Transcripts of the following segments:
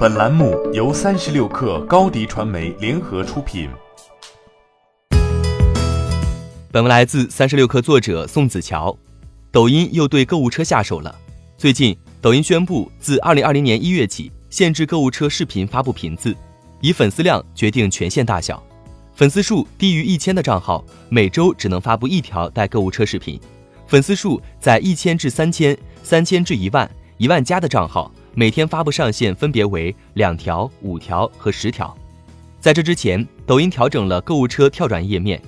本栏目由三十六氪高低传媒联合出品。本文来自三十六氪作者宋子乔。抖音又对购物车下手了。最近，抖音宣布自二零二零年一月起，限制购物车视频发布频次，以粉丝量决定权限大小。粉丝数低于一千的账号，每周只能发布一条带购物车视频；粉丝数在一千至三千、三千至一万、一万加的账号。每天发布上限分别为两条、五条和十条。在这之前，抖音调整了购物车跳转页面，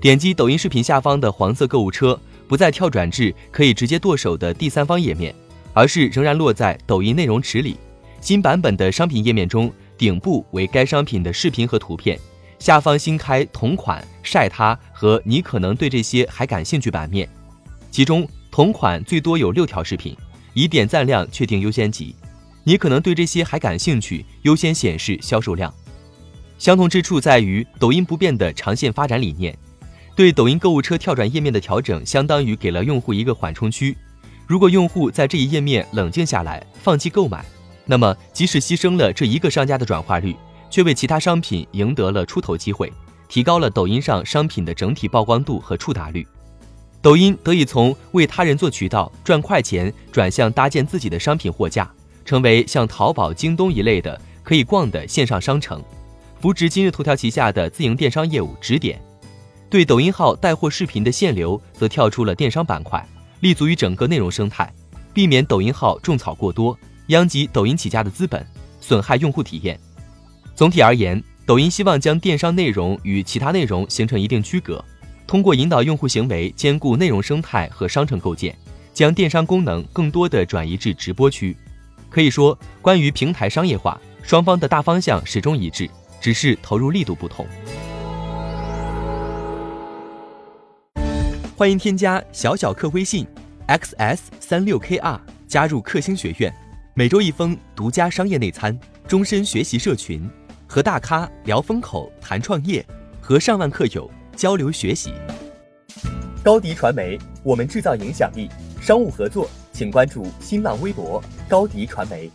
点击抖音视频下方的黄色购物车，不再跳转至可以直接剁手的第三方页面，而是仍然落在抖音内容池里。新版本的商品页面中，顶部为该商品的视频和图片，下方新开同款、晒它和你可能对这些还感兴趣版面，其中同款最多有六条视频，以点赞量确定优先级。你可能对这些还感兴趣，优先显示销售量。相同之处在于抖音不变的长线发展理念，对抖音购物车跳转页面的调整，相当于给了用户一个缓冲区。如果用户在这一页面冷静下来，放弃购买，那么即使牺牲了这一个商家的转化率，却为其他商品赢得了出头机会，提高了抖音上商品的整体曝光度和触达率。抖音得以从为他人做渠道赚快钱，转向搭建自己的商品货架。成为像淘宝、京东一类的可以逛的线上商城，扶植今日头条旗下的自营电商业务指点，对抖音号带货视频的限流则跳出了电商板块，立足于整个内容生态，避免抖音号种草过多，殃及抖音起家的资本，损害用户体验。总体而言，抖音希望将电商内容与其他内容形成一定区隔，通过引导用户行为兼顾内容生态和商城构建，将电商功能更多的转移至直播区。可以说，关于平台商业化，双方的大方向始终一致，只是投入力度不同。欢迎添加小小客微信，xs 三六 kr，加入克星学院，每周一封独家商业内参，终身学习社群，和大咖聊风口、谈创业，和上万客友交流学习。高迪传媒，我们制造影响力。商务合作。请关注新浪微博高迪传媒。